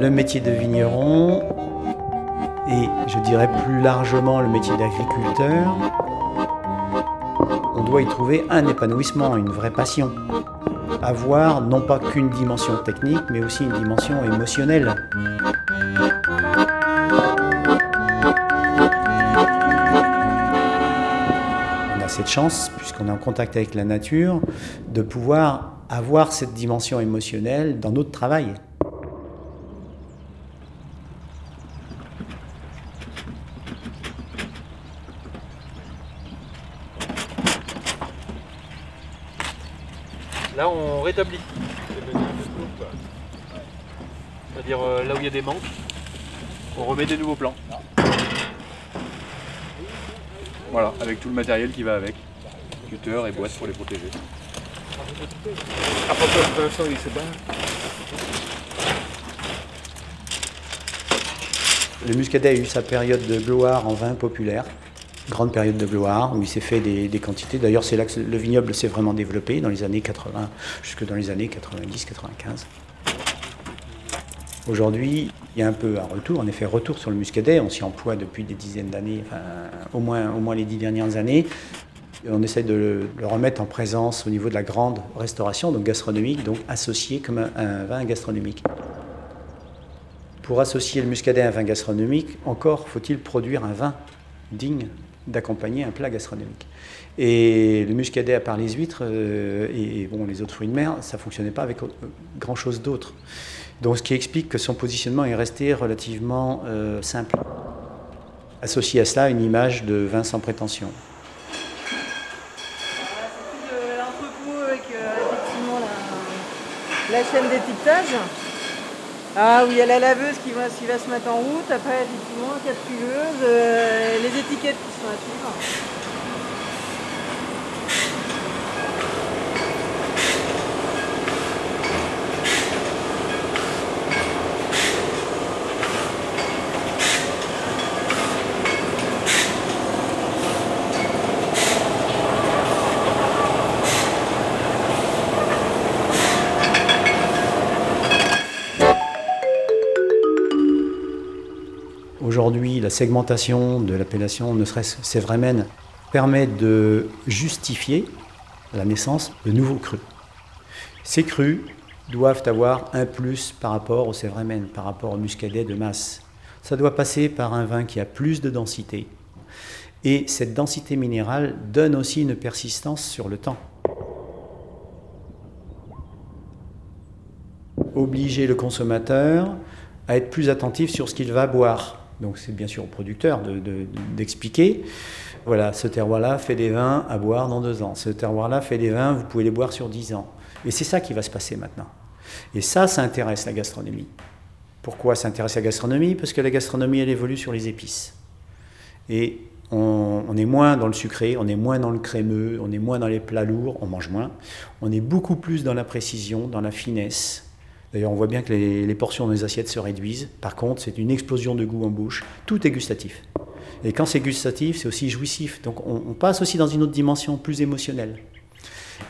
le métier de vigneron et je dirais plus largement le métier d'agriculteur, on doit y trouver un épanouissement, une vraie passion. Avoir non pas qu'une dimension technique, mais aussi une dimension émotionnelle. On a cette chance, puisqu'on est en contact avec la nature, de pouvoir avoir cette dimension émotionnelle dans notre travail. Là, on rétablit. C'est-à-dire euh, là où il y a des manques, on remet des nouveaux plans. Voilà, avec tout le matériel qui va avec. Cutter et boîte pour les protéger. Le muscadet a eu sa période de gloire en vin populaire, grande période de gloire, où il s'est fait des, quantités. D'ailleurs, c'est là que le vignoble s'est vraiment développé, dans les années 80, jusque dans les années 90-95. Aujourd'hui, il y a un peu un retour, en effet, retour sur le muscadet. On s'y emploie depuis des dizaines d'années, enfin, au moins, les dix dernières années. On essaie de le, remettre en présence au niveau de la grande restauration, donc gastronomique, donc associé comme un vin gastronomique. Pour associer le muscadet à un vin gastronomique, encore faut-il produire un vin digne d'accompagner un plat gastronomique. Et le muscadet, à part les huîtres euh, et bon, les autres fruits de mer, ça ne fonctionnait pas avec euh, grand-chose d'autre. Donc ce qui explique que son positionnement est resté relativement euh, simple. Associé à cela, une image de vin sans prétention. L'entrepôt avec effectivement la, la chaîne d'étiquetage. Ah, où il y a la laveuse qui va, qui va se mettre en route. Après, effectivement, quatre pileuses, euh, les étiquettes qui sont à suivre. Aujourd'hui, la segmentation de l'appellation, ne serait-ce Sévremen, permet de justifier la naissance de nouveaux crus. Ces crus doivent avoir un plus par rapport au Sévremen, par rapport au muscadet de masse. Ça doit passer par un vin qui a plus de densité. Et cette densité minérale donne aussi une persistance sur le temps. Obliger le consommateur à être plus attentif sur ce qu'il va boire. Donc c'est bien sûr au producteur d'expliquer. De, de, voilà, ce terroir-là fait des vins à boire dans deux ans. Ce terroir-là fait des vins, vous pouvez les boire sur dix ans. Et c'est ça qui va se passer maintenant. Et ça, ça intéresse la gastronomie. Pourquoi ça intéresse la gastronomie? Parce que la gastronomie, elle évolue sur les épices. Et on, on, est moins dans le sucré, on est moins dans le crémeux, on est moins dans les plats lourds, on mange moins. On est beaucoup plus dans la précision, dans la finesse. D'ailleurs, on voit bien que les, portions dans les assiettes se réduisent. Par contre, c'est une explosion de goût en bouche. Tout est gustatif. Et quand c'est gustatif, c'est aussi jouissif. Donc on, on, passe aussi dans une autre dimension plus émotionnelle.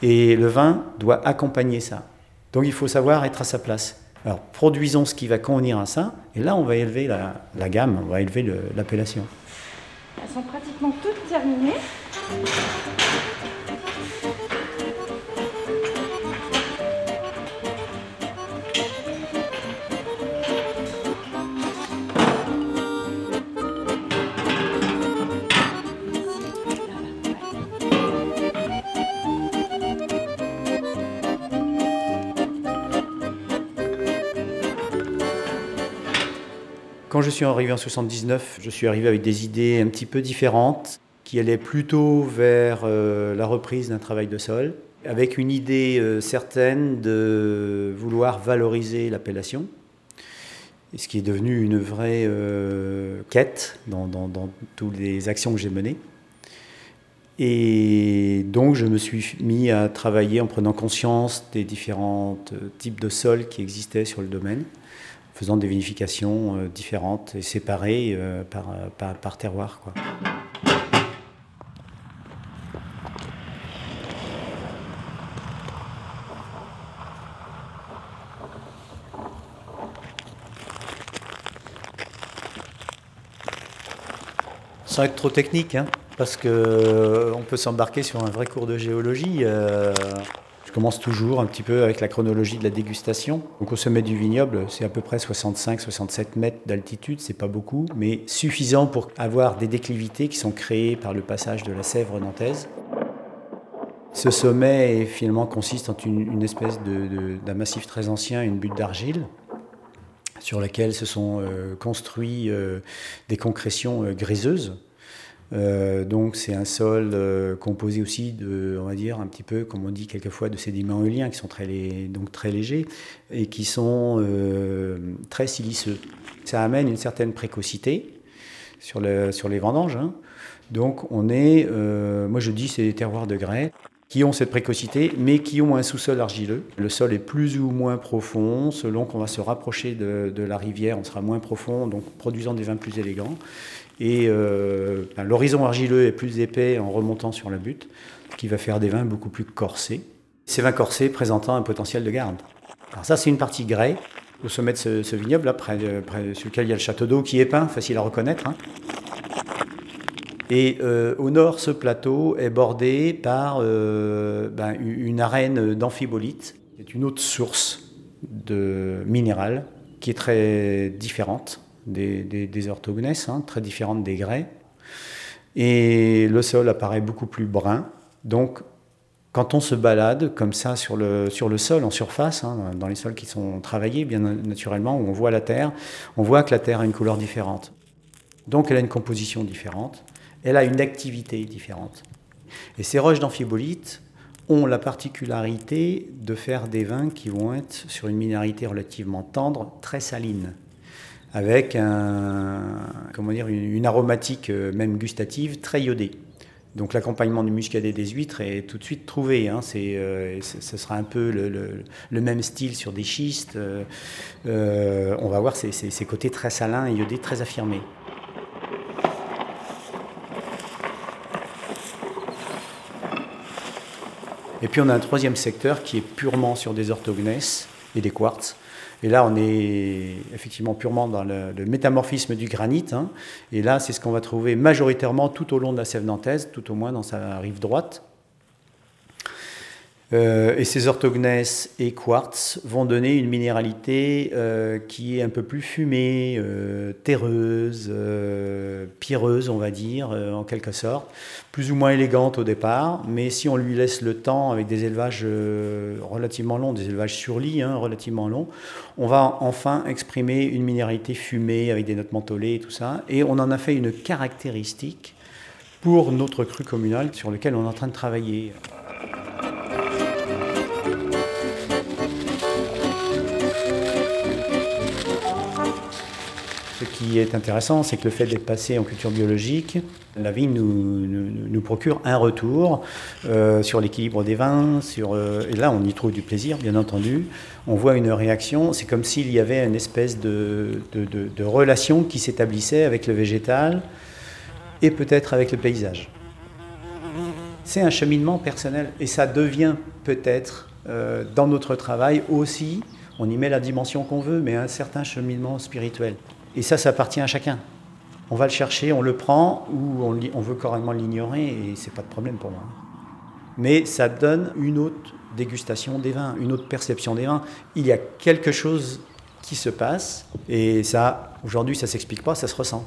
Et le vin doit accompagner ça. Donc il faut savoir être à sa place. Alors produisons ce qui va convenir à ça. Et là, on va élever la, la gamme, on va élever l'appellation. Elles sont pratiquement toutes terminées. Quand je suis arrivé en 79, je suis arrivé avec des idées un petit peu différentes, qui allaient plutôt vers euh, la reprise d'un travail de sol, avec une idée euh, certaine de vouloir valoriser l'appellation, ce qui est devenu une vraie euh, quête dans, toutes les actions que j'ai menées. Et donc je me suis mis à travailler en prenant conscience des différents types de sols qui existaient sur le domaine faisant des vinifications euh, différentes et séparées euh, par, par, terroir. Quoi. Être trop technique, hein, parce qu'on euh, peut s'embarquer sur un vrai cours de géologie. Je commence toujours un petit peu avec la chronologie de la dégustation. Au sommet du vignoble, c'est à peu près 65-67 mètres d'altitude, c'est pas beaucoup, mais suffisant pour avoir des déclivités qui sont créées par le passage de la Sèvre nantaise. Ce sommet finalement consiste en une, espèce d'un massif très ancien, une butte d'argile, sur laquelle se sont euh, construits euh, des concrétions euh, griseuses euh, donc c'est un sol euh, composé aussi de, on va dire, un petit peu, comme on dit quelquefois, de sédiments éoliens qui sont très, donc très légers et qui sont euh, très siliceux. Ça amène une certaine précocité sur, sur les vendanges. Hein. Donc on est, moi je dis c'est des terroirs de grès qui ont cette précocité, mais qui ont un sous-sol argileux. Le sol est plus ou moins profond, selon qu'on va se rapprocher de, la rivière, on sera moins profond, donc produisant des vins plus élégants. Et euh, ben, l'horizon argileux est plus épais en remontant sur la butte, qui va faire des vins beaucoup plus corsés. Ces vins corsés présentant un potentiel de garde. Alors ça, c'est une partie grès, au sommet de ce, vignoble, là, près, sur lequel il y a le château d'eau qui est peint, facile à reconnaître. Hein. Et euh, au nord, ce plateau est bordé par euh, ben, une arène d'amphibolite. C'est une autre source de minéral qui est très différente des, des, hein, très différentes des grès. Et le sol apparaît beaucoup plus brun. Donc, quand on se balade comme ça sur le, sur le sol, en surface, hein, dans les sols qui sont travaillés, bien naturellement, où on voit la terre, on voit que la terre a une couleur différente. Donc, elle a une composition différente. Elle a une activité différente. Et ces roches d'amphibolite ont la particularité de faire des vins qui vont être sur une minéralité relativement tendre, très saline avec un, comment dire, une, aromatique, euh, même gustative, très iodée. Donc l'accompagnement du muscadet des huîtres est tout de suite trouvé. Hein. Euh, ce sera un peu le, même style sur des schistes. Euh, on va voir ces, côtés très salins et iodés très affirmés. Et puis on a un troisième secteur qui est purement sur des orthognèses et des quartz. Et là, on est effectivement purement dans le, métamorphisme du granit. Hein. Et là, c'est ce qu'on va trouver majoritairement tout au long de la sève nantaise, tout au moins dans sa rive droite. Euh, et ces orthognèses et quartz vont donner une minéralité euh, qui est un peu plus fumée, euh, terreuse, pierreuse, on va dire, en quelque sorte, plus ou moins élégante au départ, mais si on lui laisse le temps avec des élevages relativement longs, des élevages sur lit hein, relativement longs, on va enfin exprimer une minéralité fumée avec des notes mentholées et tout ça, et on en a fait une caractéristique pour notre cru communal sur lequel on est en train de travailler. Qui est intéressant, c'est que le fait d'être passé en culture biologique, la vigne nous, procure un retour euh, sur l'équilibre des vins, euh, et là on y trouve du plaisir, bien entendu. On voit une réaction, c'est comme s'il y avait une espèce de, de relation qui s'établissait avec le végétal et peut-être avec le paysage. C'est un cheminement personnel et ça devient peut-être euh, dans notre travail aussi, on y met la dimension qu'on veut, mais un certain cheminement spirituel. Et ça, ça appartient à chacun. On va le chercher, on le prend, ou on, veut carrément l'ignorer, et c'est pas de problème pour moi. Mais ça donne une autre dégustation des vins, une autre perception des vins. Il y a quelque chose qui se passe, et ça, aujourd'hui, ça s'explique pas, ça se ressent.